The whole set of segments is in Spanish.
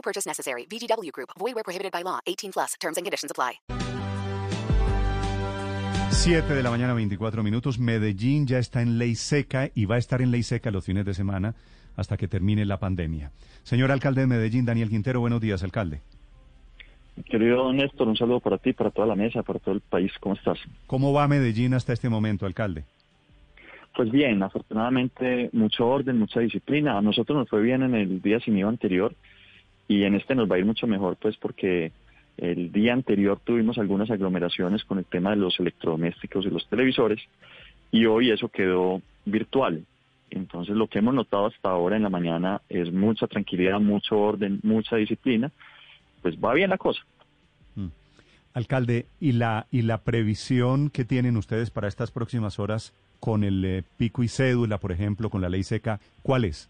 No purchase necessary. VGW Group. Void where prohibited by law. 18 plus. Terms and conditions apply. 7 de la mañana, 24 minutos. Medellín ya está en ley seca y va a estar en ley seca los fines de semana hasta que termine la pandemia. Señor alcalde de Medellín, Daniel Quintero, buenos días, alcalde. Querido Néstor, un saludo para ti, para toda la mesa, para todo el país. ¿Cómo estás? ¿Cómo va Medellín hasta este momento, alcalde? Pues bien, afortunadamente mucho orden, mucha disciplina. A nosotros nos fue bien en el día sin IVA anterior y en este nos va a ir mucho mejor, pues porque el día anterior tuvimos algunas aglomeraciones con el tema de los electrodomésticos y los televisores y hoy eso quedó virtual. Entonces lo que hemos notado hasta ahora en la mañana es mucha tranquilidad, mucho orden, mucha disciplina. Pues va bien la cosa. Alcalde, ¿y la, ¿y la previsión que tienen ustedes para estas próximas horas con el eh, pico y cédula, por ejemplo, con la ley seca, cuál es?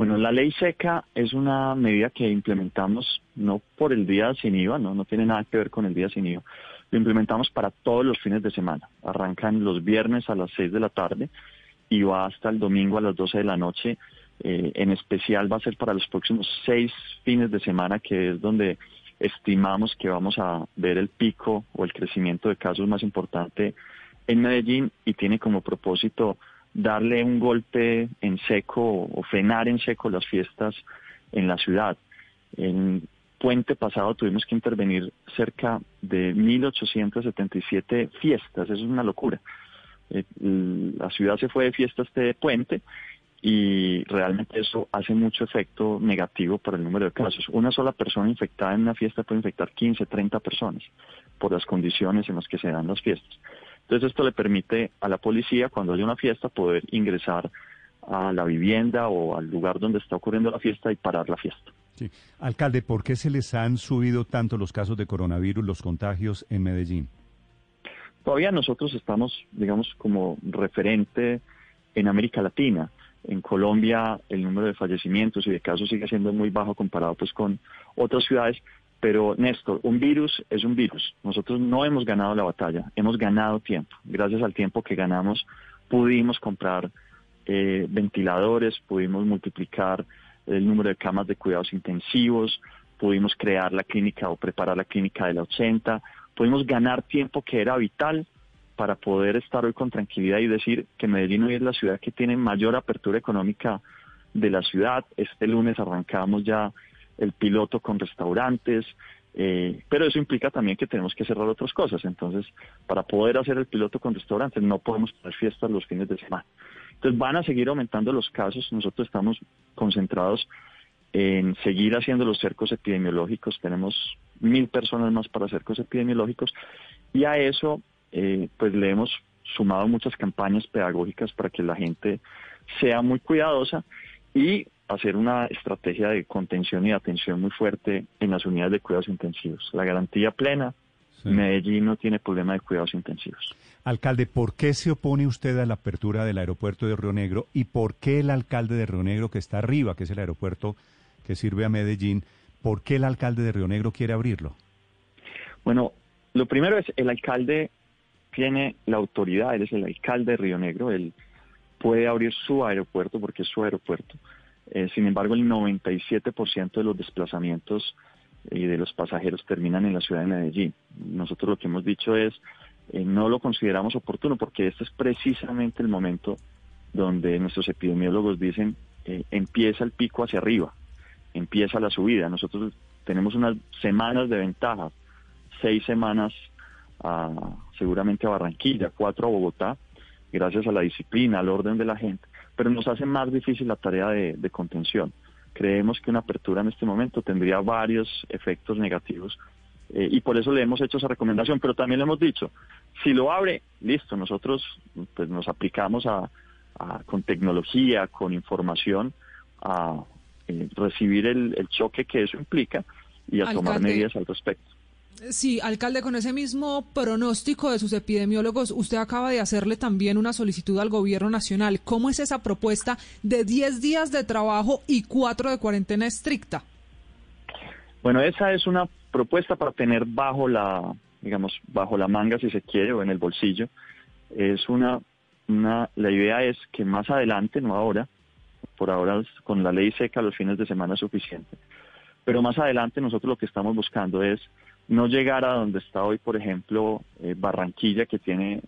Bueno, la ley seca es una medida que implementamos no por el día sin IVA, no, tiene nada que ver con el día sin IVA. Lo implementamos para todos los fines de semana. Arrancan los viernes a las 6 de la tarde y va hasta el domingo a las 12 de la noche. Eh, en especial va a ser para los próximos seis fines de semana, que es donde estimamos que vamos a ver el pico o el crecimiento de casos más importante en Medellín y tiene como propósito darle un golpe en seco o frenar en seco las fiestas en la ciudad. En puente pasado tuvimos que intervenir cerca de 1.877 fiestas, eso es una locura. Eh, la ciudad se fue de fiesta este puente y realmente eso hace mucho efecto negativo para el número de casos. Una sola persona infectada en una fiesta puede infectar 15, 30 personas por las condiciones en las que se dan las fiestas. Entonces esto le permite a la policía cuando hay una fiesta poder ingresar a la vivienda o al lugar donde está ocurriendo la fiesta y parar la fiesta. Sí. Alcalde, ¿por qué se les han subido tanto los casos de coronavirus, los contagios en Medellín? Todavía nosotros estamos, digamos, como referente en América Latina. En Colombia el número de fallecimientos y de casos sigue siendo muy bajo comparado pues con otras ciudades, pero Néstor, un virus es un virus. Nosotros no hemos ganado la batalla, hemos ganado tiempo. Gracias al tiempo que ganamos pudimos comprar eh, ventiladores, pudimos multiplicar el número de camas de cuidados intensivos, pudimos crear la clínica o preparar la clínica de la 80, pudimos ganar tiempo que era vital para poder estar hoy con tranquilidad y decir que Medellín hoy es la ciudad que tiene mayor apertura económica de la ciudad. Este lunes arrancamos ya el piloto con restaurantes, eh, pero eso implica también que tenemos que cerrar otras cosas. Entonces, para poder hacer el piloto con restaurantes no podemos tener fiestas los fines de semana. Entonces van a seguir aumentando los casos. Nosotros estamos concentrados en seguir haciendo los cercos epidemiológicos. Tenemos mil personas más para cercos epidemiológicos y a eso eh, pues le hemos sumado muchas campañas pedagógicas para que la gente sea muy cuidadosa y hacer una estrategia de contención y atención muy fuerte en las unidades de cuidados intensivos. La garantía plena, Medellín no tiene problema de cuidados intensivos. Alcalde, ¿por qué se opone usted a la apertura del aeropuerto de Río Negro y por qué el alcalde de Río Negro, que está arriba, que es el aeropuerto que sirve a Medellín, ¿por qué el alcalde de Río Negro quiere abrirlo? Bueno, lo primero es el alcalde tiene la autoridad, él es el alcalde de Río Negro, él puede abrir su aeropuerto porque es su aeropuerto. Eh, sin embargo, el 97% de los desplazamientos y de los pasajeros terminan en la ciudad de Medellín. Nosotros lo que hemos dicho es, eh, no lo consideramos oportuno porque este es precisamente el momento donde nuestros epidemiólogos dicen, eh, empieza el pico hacia arriba, empieza la subida. Nosotros tenemos unas semanas de ventaja, seis semanas seguramente a Barranquilla, cuatro a Bogotá, gracias a la disciplina, al orden de la gente, pero nos hace más difícil la tarea de, contención. Creemos que una apertura en este momento tendría varios efectos negativos eh, y por eso le hemos hecho esa recomendación, pero también le hemos dicho, si lo abre, listo, nosotros pues nos aplicamos a, con tecnología, con información, a eh, recibir el, el choque que eso implica y a tomar medidas al respecto. Sí, alcalde, con ese mismo pronóstico de sus epidemiólogos, usted acaba de hacerle también una solicitud al gobierno nacional. ¿Cómo es esa propuesta de 10 días de trabajo y 4 de cuarentena estricta? Bueno, esa es una propuesta para tener bajo la, digamos, bajo la manga, si se quiere, o en el bolsillo. Es una, una, la idea es que más adelante, no ahora, por ahora con la ley seca los fines de semana es suficiente, pero más adelante nosotros lo que estamos buscando es no llegar a donde está hoy, por ejemplo, eh, Barranquilla, que tiene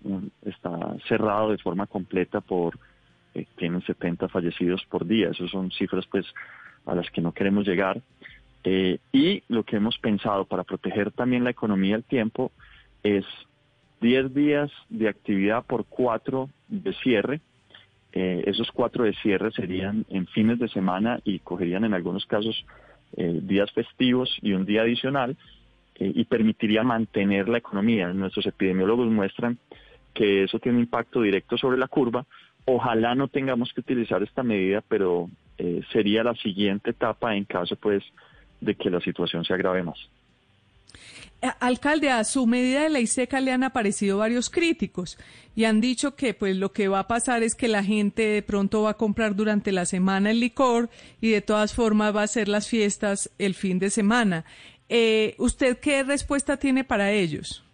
está cerrado de forma completa por, eh, tienen 70 fallecidos por día. Esas son cifras pues a las que no queremos llegar. Eh, y lo que hemos pensado para proteger también la economía al tiempo es 10 días de actividad por 4 de cierre. Eh, esos 4 de cierre serían en fines de semana y cogerían en algunos casos días festivos y un día adicional eh, y permitiría mantener la economía. Nuestros epidemiólogos muestran que eso tiene impacto directo sobre la curva. Ojalá no tengamos que utilizar esta medida, pero eh, sería la siguiente etapa en caso pues de que la situación se agrave más. Eh, Alcalde, a su medida de ley seca le han aparecido varios críticos y han dicho que pues lo que va a pasar es que la gente de pronto va a comprar durante la semana el licor y de todas formas va a hacer las fiestas el fin de semana. Eh, ¿Usted qué respuesta tiene para ellos?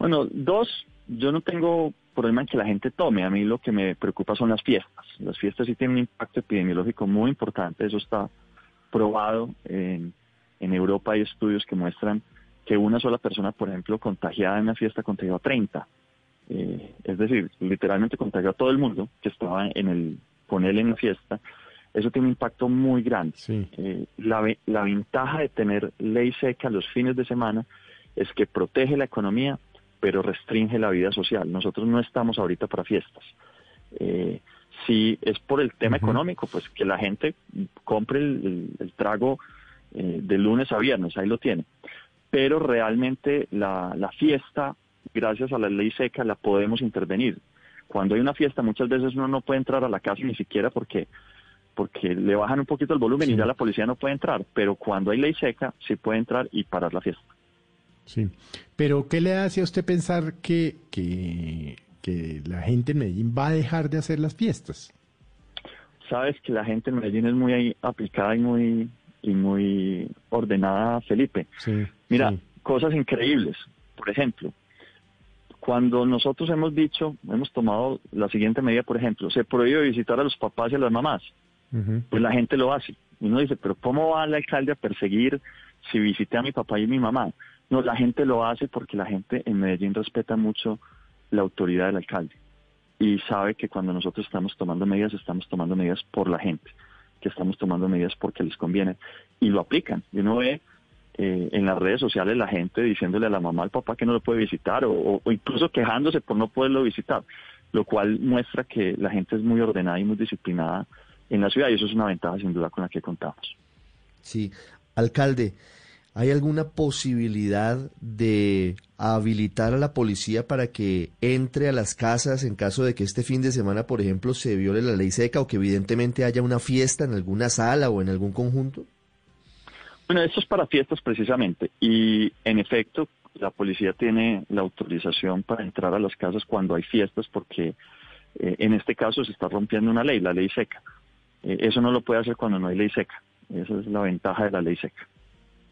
Bueno, dos, yo no tengo problema en que la gente tome. A mí lo que me preocupa son las fiestas. Las fiestas sí tienen un impacto epidemiológico muy importante. Eso está probado. En, en Europa hay estudios que muestran que una sola persona, por ejemplo, contagiada en una fiesta contagió a 30. Eh, es decir, literalmente contagió a todo el mundo que estaba en el, con él en la fiesta. Eso tiene un impacto muy grande. Sí. Eh, la, la ventaja de tener ley seca los fines de semana es que protege la economía, pero restringe la vida social. Nosotros no estamos ahorita para fiestas. Eh, si es por el tema económico, pues que la gente compre el, el- el trago eh, de lunes a viernes, ahí lo tiene. Pero realmente la, la fiesta, gracias a la ley seca, la podemos intervenir. Cuando hay una fiesta, muchas veces uno no puede entrar a la casa ni siquiera porque porque le bajan un poquito el volumen Sí. y ya la policía no puede entrar, pero cuando hay ley seca sí puede entrar y parar la fiesta. Sí. Pero, ¿qué le hace a usted pensar que, que, que la gente en Medellín va a dejar de hacer las fiestas? Sabes que la gente en Medellín es muy aplicada y muy y muy ordenada, Felipe. Sí. Mira, sí. cosas increíbles. Por ejemplo, cuando nosotros hemos dicho, hemos tomado la siguiente medida, por ejemplo, se prohíbe visitar a los papás y a las mamás. Pues la gente lo hace. Y uno dice, pero ¿cómo va el alcalde a perseguir si visité a mi papá y mi mamá? No, la gente lo hace porque la gente en Medellín respeta mucho la autoridad del alcalde y sabe que cuando nosotros estamos tomando medidas, estamos tomando medidas por la gente, que estamos tomando medidas porque les conviene y lo aplican. Y uno ve eh, en las redes sociales la gente diciéndole a la mamá, al papá que no lo puede visitar o incluso quejándose por no poderlo visitar, lo cual muestra que la gente es muy ordenada y muy disciplinada en la ciudad y eso es una ventaja sin duda con la que contamos. Sí, alcalde, ¿hay alguna posibilidad de habilitar a la policía para que entre a las casas en caso de que este fin de semana, por ejemplo, se viole la ley seca o que evidentemente haya una fiesta en alguna sala o en algún conjunto? Bueno, esto es para fiestas precisamente y en efecto la policía tiene la autorización para entrar a las casas cuando hay fiestas porque eh, en este caso se está rompiendo una ley, la ley seca. Eh, eso no lo puede hacer cuando no hay ley seca. Esa es la ventaja de la ley seca.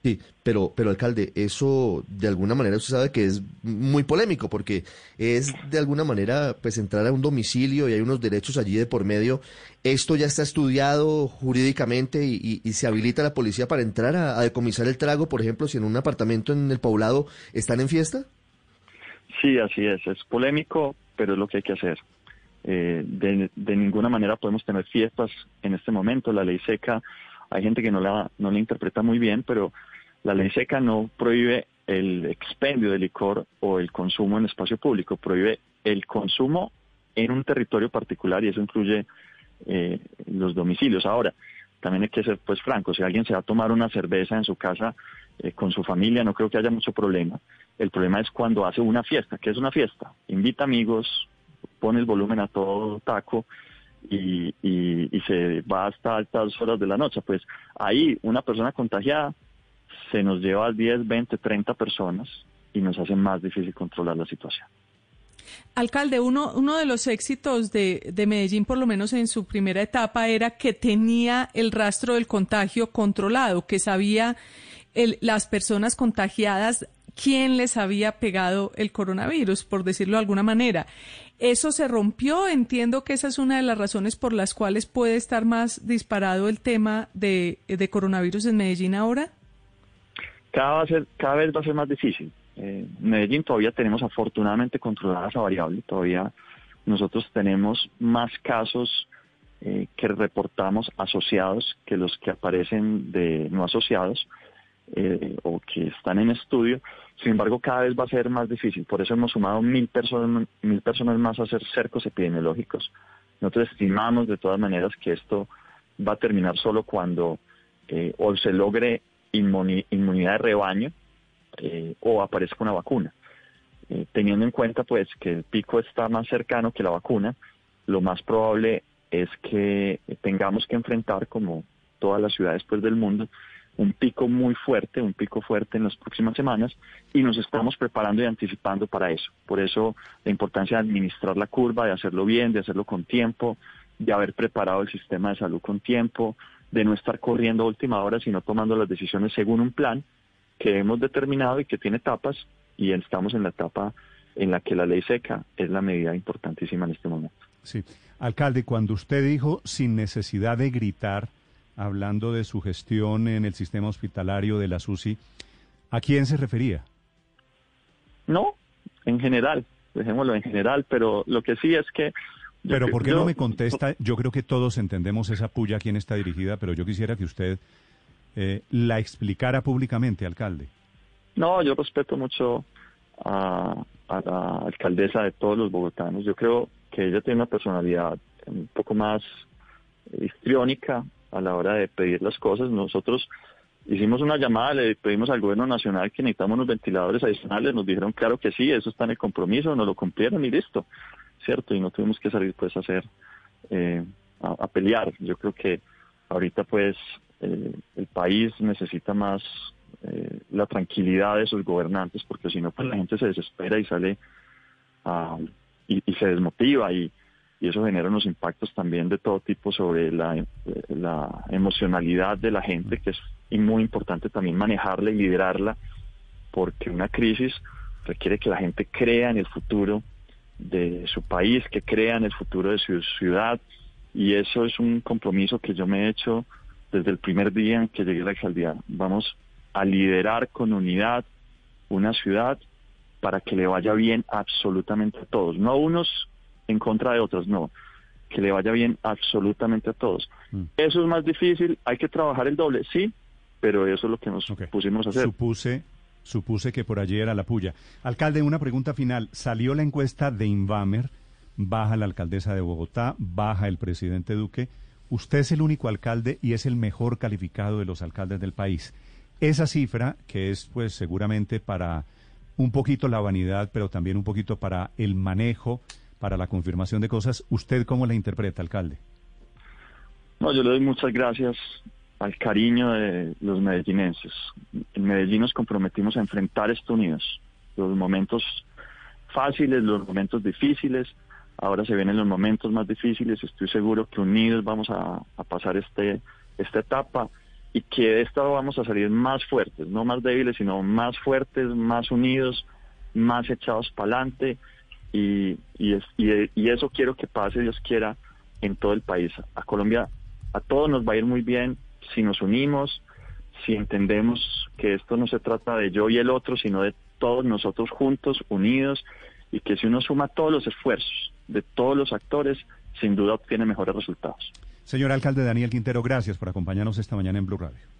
Sí, pero, pero alcalde, eso de alguna manera usted sabe que es muy polémico porque es de alguna manera pues entrar a un domicilio y hay unos derechos allí de por medio. Esto ya está estudiado jurídicamente y, y- y se habilita la policía para entrar a, a decomisar el trago, por ejemplo, si en un apartamento en el poblado están en fiesta. Sí, así es. Es polémico, pero es lo que hay que hacer. Eh, de, de ninguna manera podemos tener fiestas en este momento. La ley seca, hay gente que no la, no la interpreta muy bien, pero la ley seca no prohíbe el expendio de licor o el consumo en espacio público, prohíbe el consumo en un territorio particular y eso incluye eh, los domicilios. Ahora, también hay que ser pues franco, si alguien se va a tomar una cerveza en su casa eh, con su familia, no creo que haya mucho problema. El problema es cuando hace una fiesta. ¿Qué es una fiesta? Invita amigos, pone el volumen a todo taco y, y, se va hasta altas horas de la noche. Pues ahí una persona contagiada se nos lleva a 10, 20, 30 personas y nos hace más difícil controlar la situación. Alcalde, uno, uno de los éxitos de, de, Medellín, por lo menos en su primera etapa, era que tenía el rastro del contagio controlado, que sabía el, las personas contagiadas quién les había pegado el coronavirus, por decirlo de alguna manera. Eso se rompió. Entiendo que esa es una de las razones por las cuales puede estar más disparado el tema de, coronavirus en Medellín ahora. Cada vez va a ser más difícil. Eh, Medellín todavía tenemos afortunadamente controlada esa variable, todavía nosotros tenemos más casos eh, que reportamos asociados que los que aparecen de no asociados eh, o que están en estudio. Sin embargo, cada vez va a ser más difícil. Por eso hemos sumado mil personas, mil personas más a hacer cercos epidemiológicos. Nosotros estimamos de todas maneras que esto va a terminar solo cuando eh, o se logre inmunidad de rebaño eh, o aparezca una vacuna. Eh, teniendo en cuenta pues que el pico está más cercano que la vacuna, lo más probable es que tengamos que enfrentar, como todas las ciudades pues, del mundo, un pico muy fuerte, un pico fuerte en las próximas semanas y nos estamos preparando y anticipando para eso. Por eso la importancia de administrar la curva, de hacerlo bien, de hacerlo con tiempo, de haber preparado el sistema de salud con tiempo, de no estar corriendo a última hora, sino tomando las decisiones según un plan que hemos determinado y que tiene etapas y estamos en la etapa en la que la ley seca es la medida importantísima en este momento. Sí. Alcalde, cuando usted dijo sin necesidad de gritar, hablando de su gestión en el sistema hospitalario de la SUSI, ¿a quién se refería? No, en general, dejémoslo en general, pero lo que sí es que... Pero ¿por qué no me contesta? Yo creo que todos entendemos esa puya a quién está dirigida, pero yo quisiera que usted eh, la explicara públicamente, alcalde. No, yo respeto mucho a, a la alcaldesa de todos los bogotanos. Yo creo que ella tiene una personalidad un poco más histriónica, a la hora de pedir las cosas. Nosotros hicimos una llamada, le pedimos al gobierno nacional que necesitamos unos ventiladores adicionales, nos dijeron claro que sí, eso está en el compromiso, nos lo cumplieron y listo, ¿cierto? Y no tuvimos que salir pues a hacer, eh, a, pelear. Yo creo que ahorita pues eh, el país necesita más eh, la tranquilidad de sus gobernantes, porque si no pues la gente se desespera y sale y, y se desmotiva y y eso genera unos impactos también de todo tipo sobre la, la emocionalidad de la gente, que es muy importante también manejarla y liderarla, porque una crisis requiere que la gente crea en el futuro de su país, que crea en el futuro de su ciudad, y eso es un compromiso que yo me he hecho desde el primer día en que llegué a la alcaldía. Vamos a liderar con unidad una ciudad para que le vaya bien absolutamente a todos, no a unos en contra de otros, no, que le vaya bien absolutamente a todos. Mm. Eso es más difícil, hay que trabajar el doble, sí, pero eso es lo que nos pusimos a hacer. Supuse, supuse que por allí era la puya. Alcalde, una pregunta final. Salió la encuesta de Invamer, baja la alcaldesa de Bogotá, baja el presidente Duque. Usted es el único alcalde y es el mejor calificado de los alcaldes del país. Esa cifra, que es pues seguramente para un poquito la vanidad, pero también un poquito para el manejo para la confirmación de cosas. ¿Usted cómo la interpreta, alcalde? No, yo le doy muchas gracias al cariño de los medellinenses. En Medellín nos comprometimos a enfrentar esto unidos. Los momentos fáciles, los momentos difíciles. Ahora se vienen los momentos más difíciles. Estoy seguro que unidos vamos a, pasar este, esta etapa y que de esta vamos a salir más fuertes, no más débiles, sino más fuertes, más unidos, más echados para adelante y, y, es, y, eso quiero que pase, Dios quiera, en todo el país. A Colombia, a todos nos va a ir muy bien si nos unimos, si entendemos que esto no se trata de yo y el otro, sino de todos nosotros juntos, unidos, y que si uno suma todos los esfuerzos de todos los actores, sin duda obtiene mejores resultados. Señor alcalde Daniel Quintero, gracias por acompañarnos esta mañana en Blue Radio.